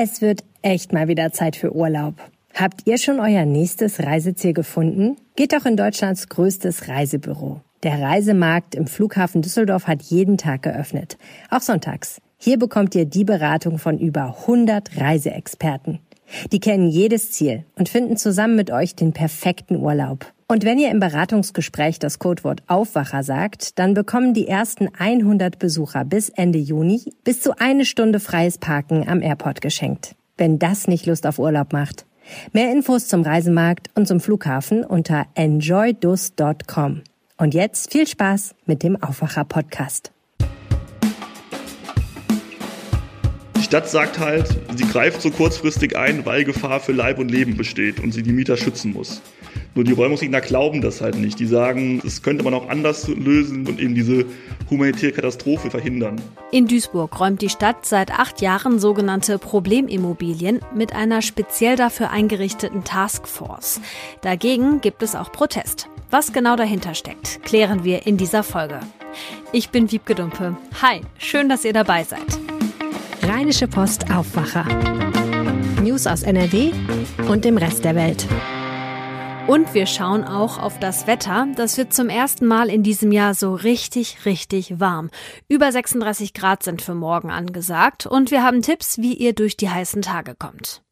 Es wird echt mal wieder Zeit für Urlaub. Habt ihr schon euer nächstes Reiseziel gefunden? Geht doch in Deutschlands größtes Reisebüro. Der Reisemarkt im Flughafen Düsseldorf hat jeden Tag geöffnet, auch sonntags. Hier bekommt ihr die Beratung von über 100 Reiseexperten. Die kennen jedes Ziel und finden zusammen mit euch den perfekten Urlaub. Und wenn ihr im Beratungsgespräch das Codewort Aufwacher sagt, dann bekommen die ersten 100 Besucher bis Ende Juni bis zu eine Stunde freies Parken am Airport geschenkt. Wenn das nicht Lust auf Urlaub macht. Mehr Infos zum Reisemarkt und zum Flughafen unter enjoydus.com. Und jetzt viel Spaß mit dem Aufwacher-Podcast. Die Stadt sagt halt, sie greift so kurzfristig ein, weil Gefahr für Leib und Leben besteht und sie die Mieter schützen muss. Nur die Räumungsgegner glauben das halt nicht. Die sagen, das könnte man auch anders lösen und eben diese humanitäre Katastrophe verhindern. In Duisburg räumt die Stadt seit acht Jahren sogenannte Problemimmobilien mit einer speziell dafür eingerichteten Taskforce. Dagegen gibt es auch Protest. Was genau dahinter steckt, klären wir in dieser Folge. Ich bin Wiebke Dumpe. Hi, schön, dass ihr dabei seid. Rheinische Post Aufwacher. News aus NRW und dem Rest der Welt. Und wir schauen auch auf das Wetter. Das wird zum ersten Mal in diesem Jahr so richtig, richtig warm. Über 36 Grad sind für morgen angesagt und wir haben Tipps, wie ihr durch die heißen Tage kommt.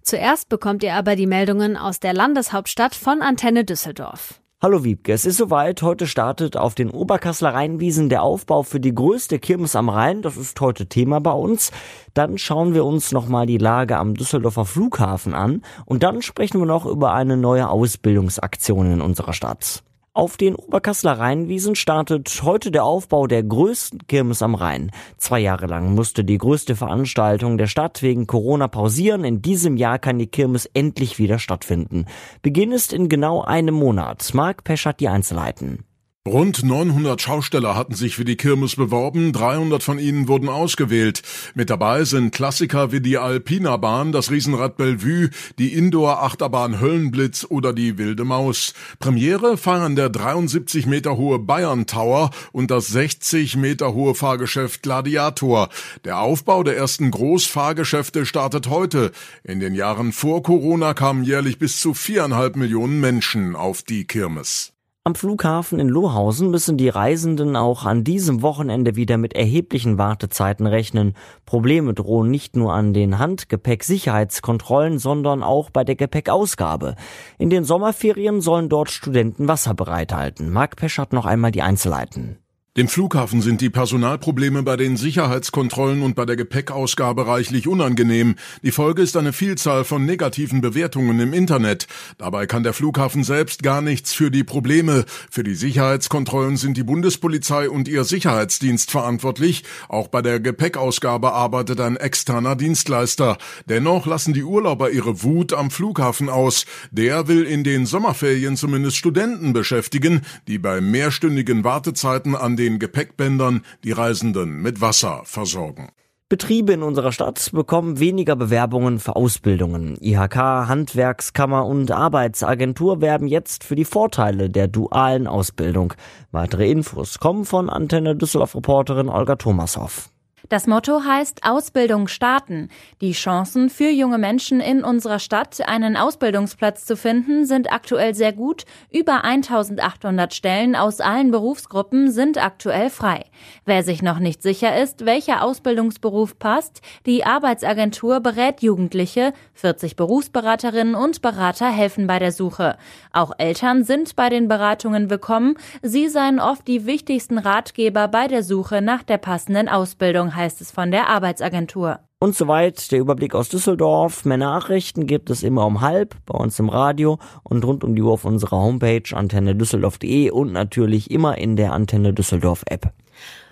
Zuerst bekommt ihr aber die Meldungen aus der Landeshauptstadt von Antenne Düsseldorf. Hallo Wiebke, es ist soweit. Heute startet auf den Oberkassler Rheinwiesen der Aufbau für die größte Kirmes am Rhein. Das ist heute Thema bei uns. Dann schauen wir uns nochmal die Lage am Düsseldorfer Flughafen an und dann sprechen wir noch über eine neue Ausbildungsaktion in unserer Stadt. Auf den Oberkassler Rheinwiesen startet heute der Aufbau der größten Kirmes am Rhein. Zwei Jahre lang musste die größte Veranstaltung der Stadt wegen Corona pausieren. In diesem Jahr kann die Kirmes endlich wieder stattfinden. Beginn ist in genau einem Monat. Marc Pesch hat die Einzelheiten. Rund 900 Schausteller hatten sich für die Kirmes beworben, 300 von ihnen wurden ausgewählt. Mit dabei sind Klassiker wie die Alpina Bahn, das Riesenrad Bellevue, die Indoor-Achterbahn Höllenblitz oder die Wilde Maus. Premiere feiern der 73 Meter hohe Bayern Tower und das 60 Meter hohe Fahrgeschäft Gladiator. Der Aufbau der ersten Großfahrgeschäfte startet heute. In den Jahren vor Corona kamen jährlich bis zu viereinhalb Millionen Menschen auf die Kirmes. Am Flughafen in Lohausen müssen die Reisenden auch an diesem Wochenende wieder mit erheblichen Wartezeiten rechnen. Probleme drohen nicht nur an den Handgepäck-Sicherheitskontrollen, sondern auch bei der Gepäckausgabe. In den Sommerferien sollen dort Studenten Wasser bereithalten. Marc Pesch hat noch einmal die Einzelheiten. Dem Flughafen sind die Personalprobleme bei den Sicherheitskontrollen und bei der Gepäckausgabe reichlich unangenehm. Die Folge ist eine Vielzahl von negativen Bewertungen im Internet. Dabei kann der Flughafen selbst gar nichts für die Probleme. Für die Sicherheitskontrollen sind die Bundespolizei und ihr Sicherheitsdienst verantwortlich. Auch bei der Gepäckausgabe arbeitet ein externer Dienstleister. Dennoch lassen die Urlauber ihre Wut am Flughafen aus. Der will in den Sommerferien zumindest Studenten beschäftigen, die bei mehrstündigen Wartezeiten an den den Gepäckbändern die Reisenden mit Wasser versorgen. Betriebe in unserer Stadt bekommen weniger Bewerbungen für Ausbildungen. IHK, Handwerkskammer und Arbeitsagentur werben jetzt für die Vorteile der dualen Ausbildung. Weitere Infos kommen von Antenne Düsseldorf Reporterin Olga Thomashoff. Das Motto heißt Ausbildung starten. Die Chancen für junge Menschen in unserer Stadt, einen Ausbildungsplatz zu finden, sind aktuell sehr gut. Über 1800 Stellen aus allen Berufsgruppen sind aktuell frei. Wer sich noch nicht sicher ist, welcher Ausbildungsberuf passt, die Arbeitsagentur berät Jugendliche. 40 Berufsberaterinnen und Berater helfen bei der Suche. Auch Eltern sind bei den Beratungen willkommen. Sie seien oft die wichtigsten Ratgeber bei der Suche nach der passenden Ausbildung heißt es von der Arbeitsagentur. Und soweit der Überblick aus Düsseldorf. Mehr Nachrichten gibt es immer um halb bei uns im Radio und rund um die Uhr auf unserer Homepage antenne düsseldorf.de und natürlich immer in der Antenne Düsseldorf App.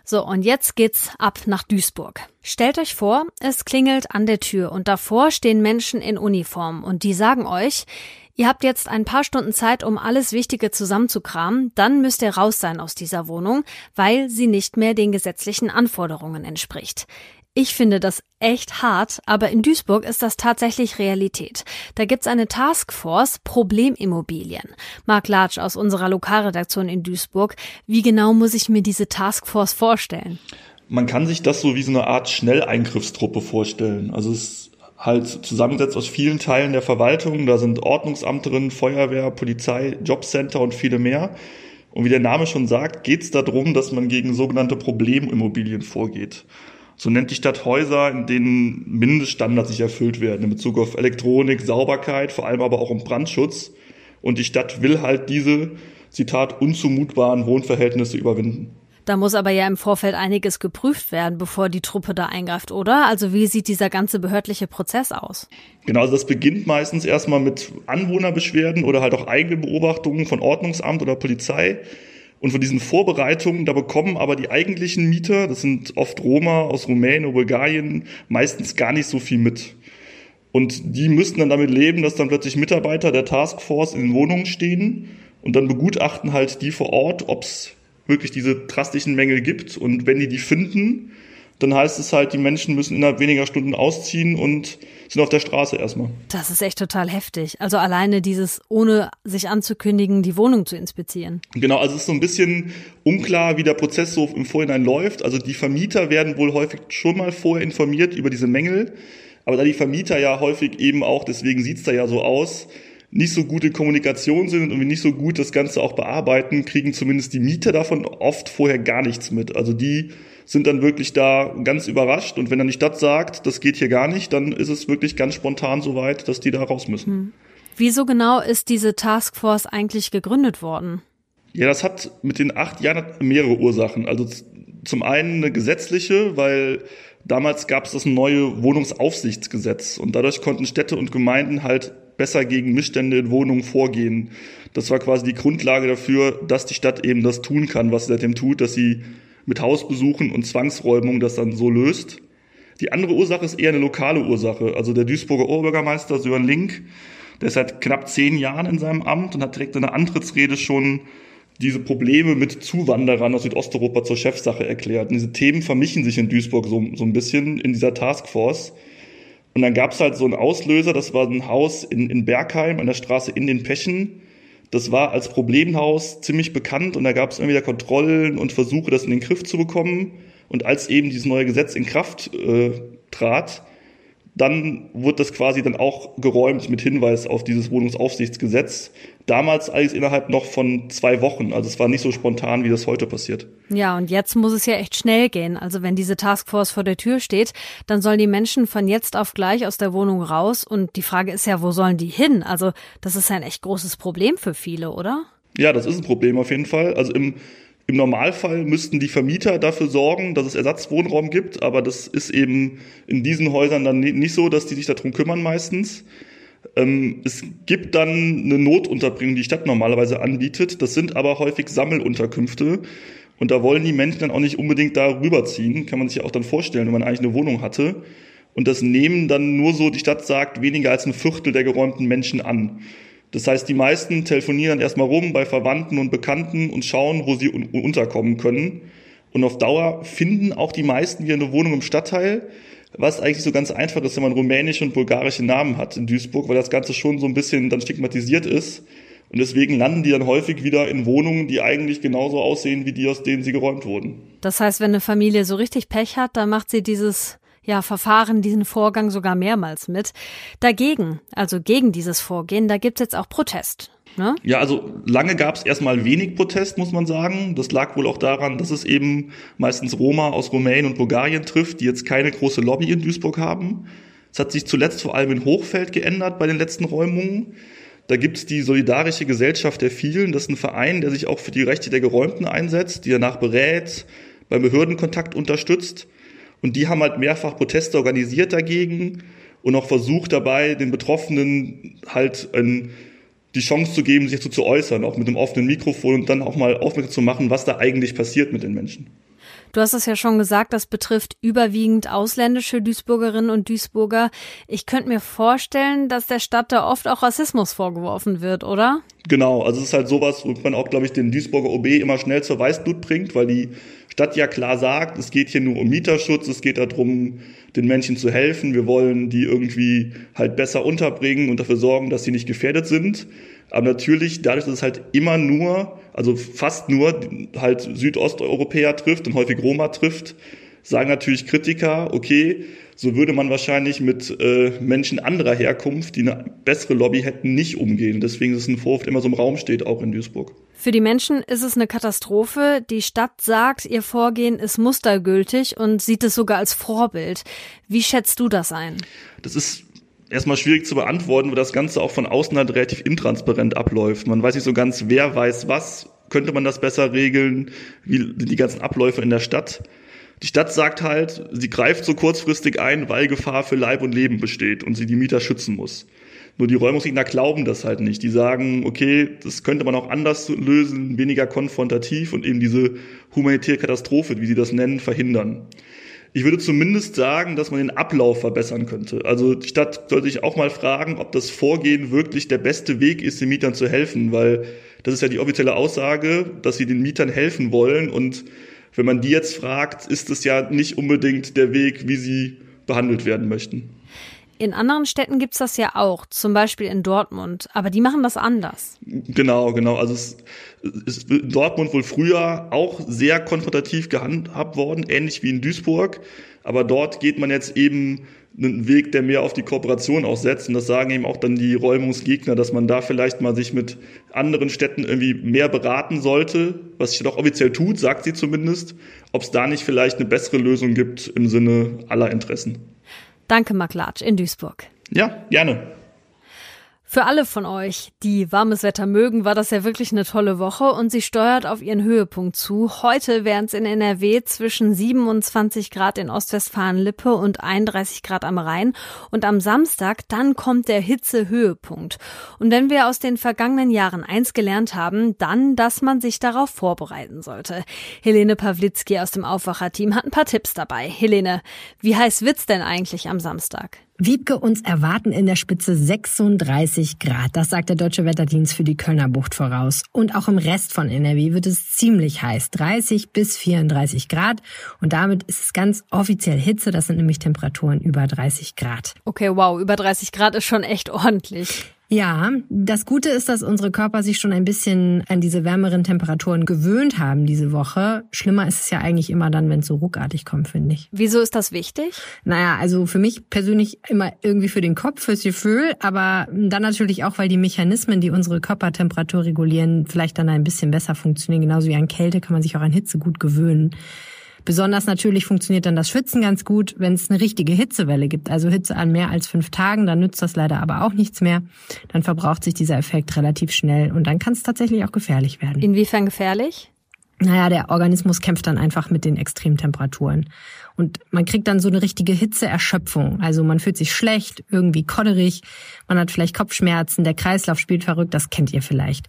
So, und jetzt geht's ab nach Duisburg. Stellt euch vor, es klingelt an der Tür und davor stehen Menschen in Uniform und die sagen euch, Ihr habt jetzt ein paar Stunden Zeit, um alles Wichtige zusammenzukramen, dann müsst ihr raus sein aus dieser Wohnung, weil sie nicht mehr den gesetzlichen Anforderungen entspricht. Ich finde das echt hart, aber in Duisburg ist das tatsächlich Realität. Da gibt's eine Taskforce Problemimmobilien. Marc Latsch aus unserer Lokalredaktion in Duisburg. Wie genau muss ich mir diese Taskforce vorstellen? Man kann sich das so wie so eine Art Schnelleingriffstruppe vorstellen. Also es halt zusammengesetzt aus vielen Teilen der Verwaltung. Da sind Ordnungsamt drin, Feuerwehr, Polizei, Jobcenter und viele mehr. Und wie der Name schon sagt, geht es darum, dass man gegen sogenannte Problemimmobilien vorgeht. So nennt die Stadt Häuser, in denen Mindeststandards sich erfüllt werden in Bezug auf Elektronik, Sauberkeit, vor allem aber auch um Brandschutz. Und die Stadt will halt diese, Zitat, unzumutbaren Wohnverhältnisse überwinden. Da muss aber ja im Vorfeld einiges geprüft werden, bevor die Truppe da eingreift, oder? Also wie sieht dieser ganze behördliche Prozess aus? Genau, also das beginnt meistens erstmal mit Anwohnerbeschwerden oder halt auch eigenen Beobachtungen von Ordnungsamt oder Polizei. Und von diesen Vorbereitungen, da bekommen aber die eigentlichen Mieter, das sind oft Roma aus Rumänien oder Bulgarien, meistens gar nicht so viel mit. Und die müssten dann damit leben, dass dann plötzlich Mitarbeiter der Taskforce in den Wohnungen stehen und dann begutachten halt die vor Ort, ob es wirklich diese drastischen Mängel gibt. Und wenn die die finden, dann heißt es halt, die Menschen müssen innerhalb weniger Stunden ausziehen und sind auf der Straße erstmal. Das ist echt total heftig. Also alleine dieses, ohne sich anzukündigen, die Wohnung zu inspizieren. Genau, also es ist so ein bisschen unklar, wie der Prozess so im Vorhinein läuft. Also die Vermieter werden wohl häufig schon mal vorher informiert über diese Mängel. Aber da die Vermieter ja häufig eben auch, deswegen sieht's da ja so aus, nicht so gute Kommunikation sind und wir nicht so gut das Ganze auch bearbeiten, kriegen zumindest die Mieter davon oft vorher gar nichts mit. Also die sind dann wirklich da ganz überrascht und wenn dann die Stadt sagt, das geht hier gar nicht, dann ist es wirklich ganz spontan so weit, dass die da raus müssen. Hm. Wieso genau ist diese Taskforce eigentlich gegründet worden? Ja, das hat mit den acht Jahren mehrere Ursachen. Also zum einen eine gesetzliche, weil damals gab es das neue Wohnungsaufsichtsgesetz und dadurch konnten Städte und Gemeinden halt besser gegen Missstände in Wohnungen vorgehen. Das war quasi die Grundlage dafür, dass die Stadt eben das tun kann, was sie seitdem tut, dass sie mit Hausbesuchen und Zwangsräumung das dann so löst. Die andere Ursache ist eher eine lokale Ursache. Also der Duisburger Oberbürgermeister Sören Link, der ist seit knapp zehn Jahren in seinem Amt und hat direkt in der Antrittsrede schon diese Probleme mit Zuwanderern aus Südosteuropa zur Chefsache erklärt. Und diese Themen vermischen sich in Duisburg so, so ein bisschen in dieser Taskforce. Und dann gab es halt so einen Auslöser, das war ein Haus in, in Bergheim an der Straße in den Pechen. Das war als Problemhaus ziemlich bekannt und da gab es immer wieder Kontrollen und Versuche, das in den Griff zu bekommen. Und als eben dieses neue Gesetz in Kraft äh, trat, dann wurde das quasi dann auch geräumt mit Hinweis auf dieses Wohnungsaufsichtsgesetz. Damals alles innerhalb noch von zwei Wochen. Also es war nicht so spontan, wie das heute passiert. Ja, und jetzt muss es ja echt schnell gehen. Also wenn diese Taskforce vor der Tür steht, dann sollen die Menschen von jetzt auf gleich aus der Wohnung raus. Und die Frage ist ja, wo sollen die hin? Also das ist ein echt großes Problem für viele, oder? Ja, das ist ein Problem auf jeden Fall. Also im im Normalfall müssten die Vermieter dafür sorgen, dass es Ersatzwohnraum gibt, aber das ist eben in diesen Häusern dann nicht so, dass die sich darum kümmern meistens. Ähm, es gibt dann eine Notunterbringung, die die Stadt normalerweise anbietet. Das sind aber häufig Sammelunterkünfte. Und da wollen die Menschen dann auch nicht unbedingt da rüberziehen. Kann man sich ja auch dann vorstellen, wenn man eigentlich eine Wohnung hatte. Und das nehmen dann nur so, die Stadt sagt, weniger als ein Viertel der geräumten Menschen an. Das heißt, die meisten telefonieren erstmal rum bei Verwandten und Bekannten und schauen, wo sie un unterkommen können. Und auf Dauer finden auch die meisten hier eine Wohnung im Stadtteil, was eigentlich so ganz einfach ist, wenn man rumänische und bulgarische Namen hat in Duisburg, weil das Ganze schon so ein bisschen dann stigmatisiert ist. Und deswegen landen die dann häufig wieder in Wohnungen, die eigentlich genauso aussehen wie die, aus denen sie geräumt wurden. Das heißt, wenn eine Familie so richtig Pech hat, dann macht sie dieses ja, Verfahren diesen Vorgang sogar mehrmals mit. Dagegen, also gegen dieses Vorgehen, da gibt's jetzt auch Protest. Ne? Ja, also lange gab es erstmal wenig Protest, muss man sagen. Das lag wohl auch daran, dass es eben meistens Roma aus Rumänien und Bulgarien trifft, die jetzt keine große Lobby in Duisburg haben. Es hat sich zuletzt vor allem in Hochfeld geändert bei den letzten Räumungen. Da gibt es die Solidarische Gesellschaft der Vielen. Das ist ein Verein, der sich auch für die Rechte der Geräumten einsetzt, die danach berät, beim Behördenkontakt unterstützt. Und die haben halt mehrfach Proteste organisiert dagegen und auch versucht dabei, den Betroffenen halt ein, die Chance zu geben, sich dazu zu äußern, auch mit einem offenen Mikrofon und dann auch mal aufmerksam zu machen, was da eigentlich passiert mit den Menschen. Du hast es ja schon gesagt, das betrifft überwiegend ausländische Duisburgerinnen und Duisburger. Ich könnte mir vorstellen, dass der Stadt da oft auch Rassismus vorgeworfen wird, oder? Genau, also es ist halt sowas, wo man auch, glaube ich, den Duisburger OB immer schnell zur Weißblut bringt, weil die Stadt ja klar sagt, es geht hier nur um Mieterschutz, es geht darum, den Menschen zu helfen, wir wollen die irgendwie halt besser unterbringen und dafür sorgen, dass sie nicht gefährdet sind. Aber natürlich, dadurch, dass es halt immer nur, also fast nur halt Südosteuropäer trifft und häufig Roma trifft, sagen natürlich Kritiker, okay, so würde man wahrscheinlich mit äh, Menschen anderer Herkunft, die eine bessere Lobby hätten, nicht umgehen. Deswegen ist es ein Vorwurf, der immer so im Raum steht, auch in Duisburg. Für die Menschen ist es eine Katastrophe. Die Stadt sagt, ihr Vorgehen ist mustergültig und sieht es sogar als Vorbild. Wie schätzt du das ein? Das ist erstmal schwierig zu beantworten, weil das Ganze auch von außen halt relativ intransparent abläuft. Man weiß nicht so ganz, wer weiß was. Könnte man das besser regeln? Wie sind die ganzen Abläufe in der Stadt? Die Stadt sagt halt, sie greift so kurzfristig ein, weil Gefahr für Leib und Leben besteht und sie die Mieter schützen muss. Nur die Räumungsgegner glauben das halt nicht. Die sagen, okay, das könnte man auch anders lösen, weniger konfrontativ und eben diese humanitäre Katastrophe, wie sie das nennen, verhindern. Ich würde zumindest sagen, dass man den Ablauf verbessern könnte. Also die Stadt sollte sich auch mal fragen, ob das Vorgehen wirklich der beste Weg ist, den Mietern zu helfen, weil das ist ja die offizielle Aussage, dass sie den Mietern helfen wollen. Und wenn man die jetzt fragt, ist es ja nicht unbedingt der Weg, wie sie behandelt werden möchten. In anderen Städten gibt's das ja auch, zum Beispiel in Dortmund, aber die machen das anders. Genau, genau. Also es ist in Dortmund wohl früher auch sehr konfrontativ gehandhabt worden, ähnlich wie in Duisburg. Aber dort geht man jetzt eben einen Weg, der mehr auf die Kooperation auch setzt. Und das sagen eben auch dann die Räumungsgegner, dass man da vielleicht mal sich mit anderen Städten irgendwie mehr beraten sollte, was sich doch offiziell tut, sagt sie zumindest, ob es da nicht vielleicht eine bessere Lösung gibt im Sinne aller Interessen. Danke, Mark Latsch in Duisburg. Ja, gerne. Für alle von euch, die warmes Wetter mögen, war das ja wirklich eine tolle Woche und sie steuert auf ihren Höhepunkt zu. Heute wären es in NRW zwischen 27 Grad in Ostwestfalen-Lippe und 31 Grad am Rhein und am Samstag dann kommt der Hitzehöhepunkt. Und wenn wir aus den vergangenen Jahren eins gelernt haben, dann, dass man sich darauf vorbereiten sollte. Helene Pawlitzki aus dem Aufwacherteam hat ein paar Tipps dabei. Helene, wie heiß wird's denn eigentlich am Samstag? Wiebke, uns erwarten in der Spitze 36 Grad. Das sagt der Deutsche Wetterdienst für die Kölner Bucht voraus. Und auch im Rest von NRW wird es ziemlich heiß. 30 bis 34 Grad. Und damit ist es ganz offiziell Hitze. Das sind nämlich Temperaturen über 30 Grad. Okay, wow. Über 30 Grad ist schon echt ordentlich. Ja, das Gute ist, dass unsere Körper sich schon ein bisschen an diese wärmeren Temperaturen gewöhnt haben diese Woche. Schlimmer ist es ja eigentlich immer dann, wenn es so ruckartig kommt, finde ich. Wieso ist das wichtig? Naja, also für mich persönlich immer irgendwie für den Kopf, fürs Gefühl, aber dann natürlich auch, weil die Mechanismen, die unsere Körpertemperatur regulieren, vielleicht dann ein bisschen besser funktionieren. Genauso wie an Kälte kann man sich auch an Hitze gut gewöhnen. Besonders natürlich funktioniert dann das Schwitzen ganz gut, wenn es eine richtige Hitzewelle gibt. Also Hitze an mehr als fünf Tagen, dann nützt das leider aber auch nichts mehr. Dann verbraucht sich dieser Effekt relativ schnell und dann kann es tatsächlich auch gefährlich werden. Inwiefern gefährlich? Naja, der Organismus kämpft dann einfach mit den Extremtemperaturen. Und man kriegt dann so eine richtige Hitzeerschöpfung. Also man fühlt sich schlecht, irgendwie kodderig, man hat vielleicht Kopfschmerzen, der Kreislauf spielt verrückt, das kennt ihr vielleicht.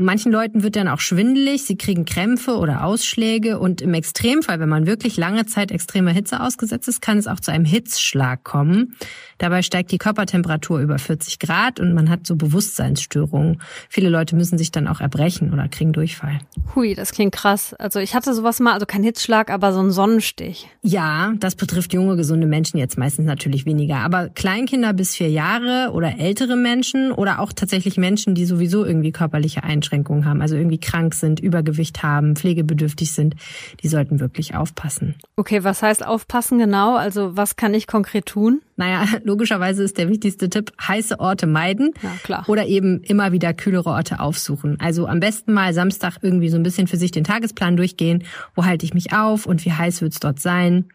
Manchen Leuten wird dann auch schwindelig, sie kriegen Krämpfe oder Ausschläge und im Extremfall, wenn man wirklich lange Zeit extremer Hitze ausgesetzt ist, kann es auch zu einem Hitzschlag kommen. Dabei steigt die Körpertemperatur über 40 Grad und man hat so Bewusstseinsstörungen. Viele Leute müssen sich dann auch erbrechen oder kriegen Durchfall. Hui, das klingt krass. Also ich hatte sowas mal, also kein Hitzschlag, aber so ein Sonnenstich. Ja, das betrifft junge, gesunde Menschen jetzt meistens natürlich weniger. Aber Kleinkinder bis vier Jahre oder ältere Menschen oder auch tatsächlich Menschen, die sowieso irgendwie körperliche Einschränkungen Einschränkungen haben, also irgendwie krank sind, Übergewicht haben, pflegebedürftig sind, die sollten wirklich aufpassen. Okay, was heißt aufpassen genau? Also was kann ich konkret tun? Naja, logischerweise ist der wichtigste Tipp, heiße Orte meiden. Ja, klar. Oder eben immer wieder kühlere Orte aufsuchen. Also am besten mal Samstag irgendwie so ein bisschen für sich den Tagesplan durchgehen. Wo halte ich mich auf und wie heiß wird es dort sein?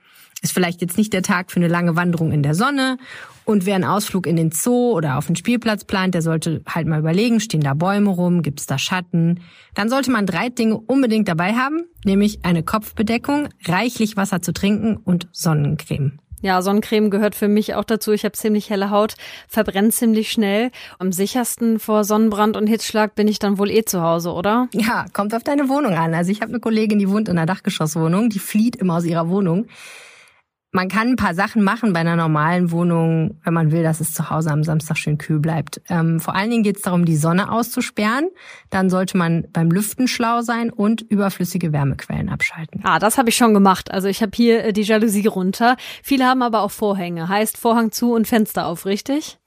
Ist vielleicht jetzt nicht der Tag für eine lange Wanderung in der Sonne. Und wer einen Ausflug in den Zoo oder auf den Spielplatz plant, der sollte halt mal überlegen, stehen da Bäume rum, gibt's da Schatten. Dann sollte man drei Dinge unbedingt dabei haben, nämlich eine Kopfbedeckung, reichlich Wasser zu trinken und Sonnencreme. Ja, Sonnencreme gehört für mich auch dazu. Ich habe ziemlich helle Haut, verbrennt ziemlich schnell. Am sichersten vor Sonnenbrand und Hitzschlag bin ich dann wohl eh zu Hause, oder? Ja, kommt auf deine Wohnung an. Also ich habe eine Kollegin, die wohnt in einer Dachgeschosswohnung, die flieht immer aus ihrer Wohnung. Man kann ein paar Sachen machen bei einer normalen Wohnung, wenn man will, dass es zu Hause am Samstag schön kühl bleibt. Ähm, vor allen Dingen geht es darum, die Sonne auszusperren. Dann sollte man beim Lüften schlau sein und überflüssige Wärmequellen abschalten. Ah, das habe ich schon gemacht. Also ich habe hier äh, die Jalousie runter. Viele haben aber auch Vorhänge. Heißt Vorhang zu und Fenster auf, richtig?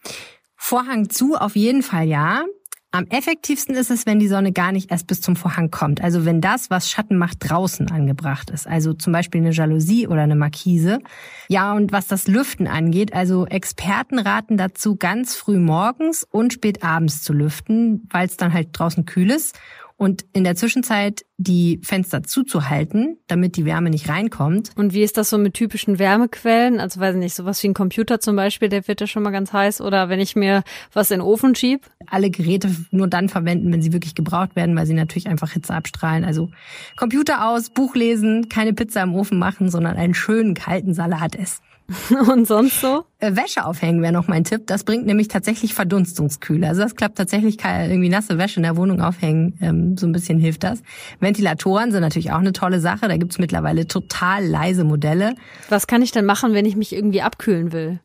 Vorhang zu, auf jeden Fall ja. Am effektivsten ist es, wenn die Sonne gar nicht erst bis zum Vorhang kommt. Also wenn das, was Schatten macht, draußen angebracht ist. Also zum Beispiel eine Jalousie oder eine Markise. Ja, und was das Lüften angeht, also Experten raten dazu, ganz früh morgens und spät abends zu lüften, weil es dann halt draußen kühl ist und in der Zwischenzeit die Fenster zuzuhalten, damit die Wärme nicht reinkommt. Und wie ist das so mit typischen Wärmequellen? Also weiß ich nicht, sowas wie ein Computer zum Beispiel, der wird ja schon mal ganz heiß. Oder wenn ich mir was in den Ofen schieb? Alle Geräte nur dann verwenden, wenn sie wirklich gebraucht werden, weil sie natürlich einfach Hitze abstrahlen. Also Computer aus, Buch lesen, keine Pizza im Ofen machen, sondern einen schönen kalten Salat essen. Und sonst so? Äh, Wäsche aufhängen wäre noch mein Tipp. Das bringt nämlich tatsächlich Verdunstungskühle. Also das klappt tatsächlich, irgendwie nasse Wäsche in der Wohnung aufhängen, ähm, so ein bisschen hilft das. Ventilatoren sind natürlich auch eine tolle Sache. Da gibt's mittlerweile total leise Modelle. Was kann ich denn machen, wenn ich mich irgendwie abkühlen will?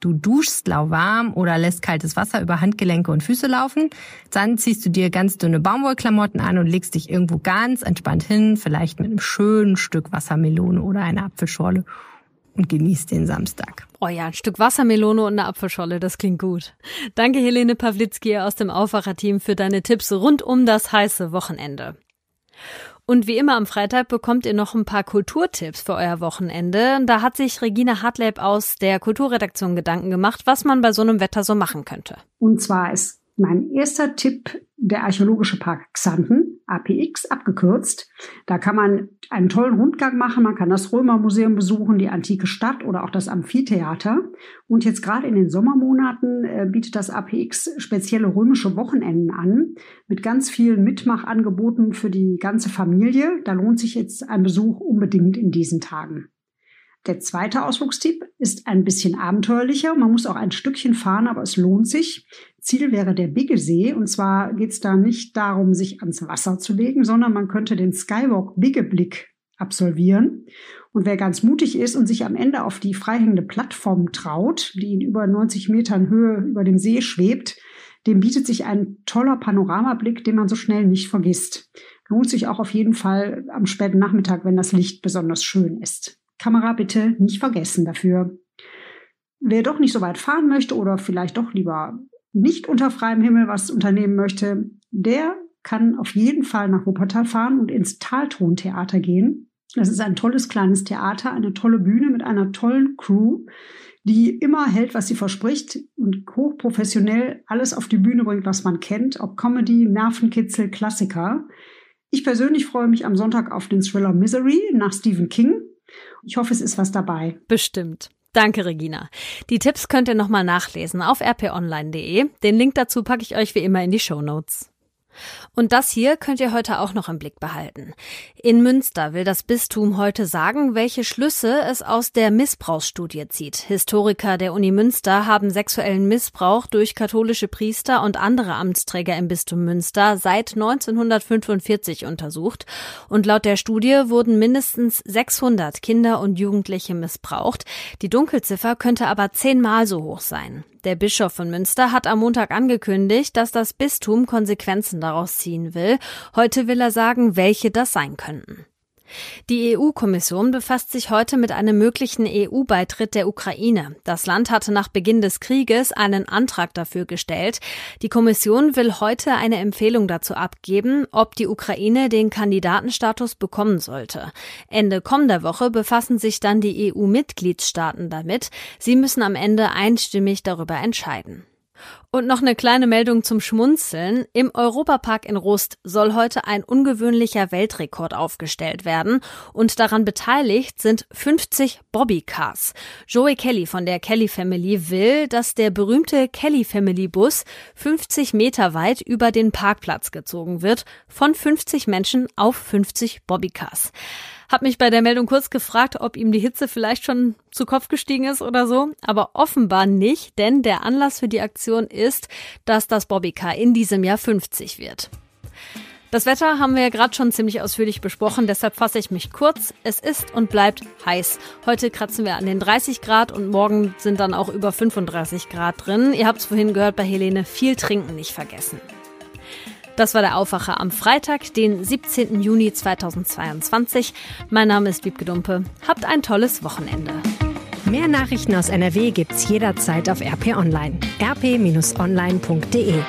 Du duschst lauwarm oder lässt kaltes Wasser über Handgelenke und Füße laufen. Dann ziehst du dir ganz dünne Baumwollklamotten an und legst dich irgendwo ganz entspannt hin, vielleicht mit einem schönen Stück Wassermelone oder einer Apfelschorle und genießt den Samstag. Oh ja, ein Stück Wassermelone und eine Apfelscholle, das klingt gut. Danke Helene Pawlitzki aus dem Aufwacherteam für deine Tipps rund um das heiße Wochenende. Und wie immer am Freitag bekommt ihr noch ein paar Kulturtipps für euer Wochenende. Da hat sich Regina Hartleb aus der Kulturredaktion Gedanken gemacht, was man bei so einem Wetter so machen könnte. Und zwar ist mein erster Tipp der Archäologische Park Xanten, APX abgekürzt. Da kann man einen tollen Rundgang machen. Man kann das Römermuseum besuchen, die antike Stadt oder auch das Amphitheater. Und jetzt gerade in den Sommermonaten äh, bietet das APX spezielle römische Wochenenden an mit ganz vielen Mitmachangeboten für die ganze Familie. Da lohnt sich jetzt ein Besuch unbedingt in diesen Tagen. Der zweite Ausflugstipp ist ein bisschen abenteuerlicher. Man muss auch ein Stückchen fahren, aber es lohnt sich. Ziel wäre der Biggesee. Und zwar geht es da nicht darum, sich ans Wasser zu legen, sondern man könnte den Skywalk Biggeblick absolvieren. Und wer ganz mutig ist und sich am Ende auf die freihängende Plattform traut, die in über 90 Metern Höhe über dem See schwebt, dem bietet sich ein toller Panoramablick, den man so schnell nicht vergisst. Lohnt sich auch auf jeden Fall am späten Nachmittag, wenn das Licht besonders schön ist. Kamera bitte nicht vergessen dafür. Wer doch nicht so weit fahren möchte oder vielleicht doch lieber nicht unter freiem Himmel was unternehmen möchte, der kann auf jeden Fall nach Wuppertal fahren und ins Taltontheater gehen. Das ist ein tolles kleines Theater, eine tolle Bühne mit einer tollen Crew, die immer hält, was sie verspricht und hochprofessionell alles auf die Bühne bringt, was man kennt, ob Comedy, Nervenkitzel, Klassiker. Ich persönlich freue mich am Sonntag auf den Thriller Misery nach Stephen King. Ich hoffe, es ist was dabei. Bestimmt. Danke, Regina. Die Tipps könnt ihr nochmal nachlesen auf rponline.de. Den Link dazu packe ich euch wie immer in die Show Notes. Und das hier könnt ihr heute auch noch im Blick behalten. In Münster will das Bistum heute sagen, welche Schlüsse es aus der Missbrauchsstudie zieht. Historiker der Uni Münster haben sexuellen Missbrauch durch katholische Priester und andere Amtsträger im Bistum Münster seit 1945 untersucht. Und laut der Studie wurden mindestens 600 Kinder und Jugendliche missbraucht. Die Dunkelziffer könnte aber zehnmal so hoch sein. Der Bischof von Münster hat am Montag angekündigt, dass das Bistum Konsequenzen daraus ziehen will. Heute will er sagen, welche das sein könnten. Die EU-Kommission befasst sich heute mit einem möglichen EU-Beitritt der Ukraine. Das Land hatte nach Beginn des Krieges einen Antrag dafür gestellt. Die Kommission will heute eine Empfehlung dazu abgeben, ob die Ukraine den Kandidatenstatus bekommen sollte. Ende kommender Woche befassen sich dann die EU-Mitgliedstaaten damit. Sie müssen am Ende einstimmig darüber entscheiden. Und noch eine kleine Meldung zum Schmunzeln. Im Europapark in Rust soll heute ein ungewöhnlicher Weltrekord aufgestellt werden und daran beteiligt sind 50 Bobbycars. Joey Kelly von der Kelly Family will, dass der berühmte Kelly Family Bus 50 Meter weit über den Parkplatz gezogen wird von 50 Menschen auf 50 Bobbycars. Hab mich bei der Meldung kurz gefragt, ob ihm die Hitze vielleicht schon zu Kopf gestiegen ist oder so, aber offenbar nicht, denn der Anlass für die Aktion ist, dass das Bobbycar in diesem Jahr 50 wird. Das Wetter haben wir ja gerade schon ziemlich ausführlich besprochen, deshalb fasse ich mich kurz. Es ist und bleibt heiß. Heute kratzen wir an den 30 Grad und morgen sind dann auch über 35 Grad drin. Ihr habt es vorhin gehört bei Helene, viel trinken nicht vergessen. Das war der Aufwacher am Freitag, den 17. Juni 2022. Mein Name ist Wiebke Dumpe. Habt ein tolles Wochenende. Mehr Nachrichten aus NRW gibt's jederzeit auf RP Online. rp-online.de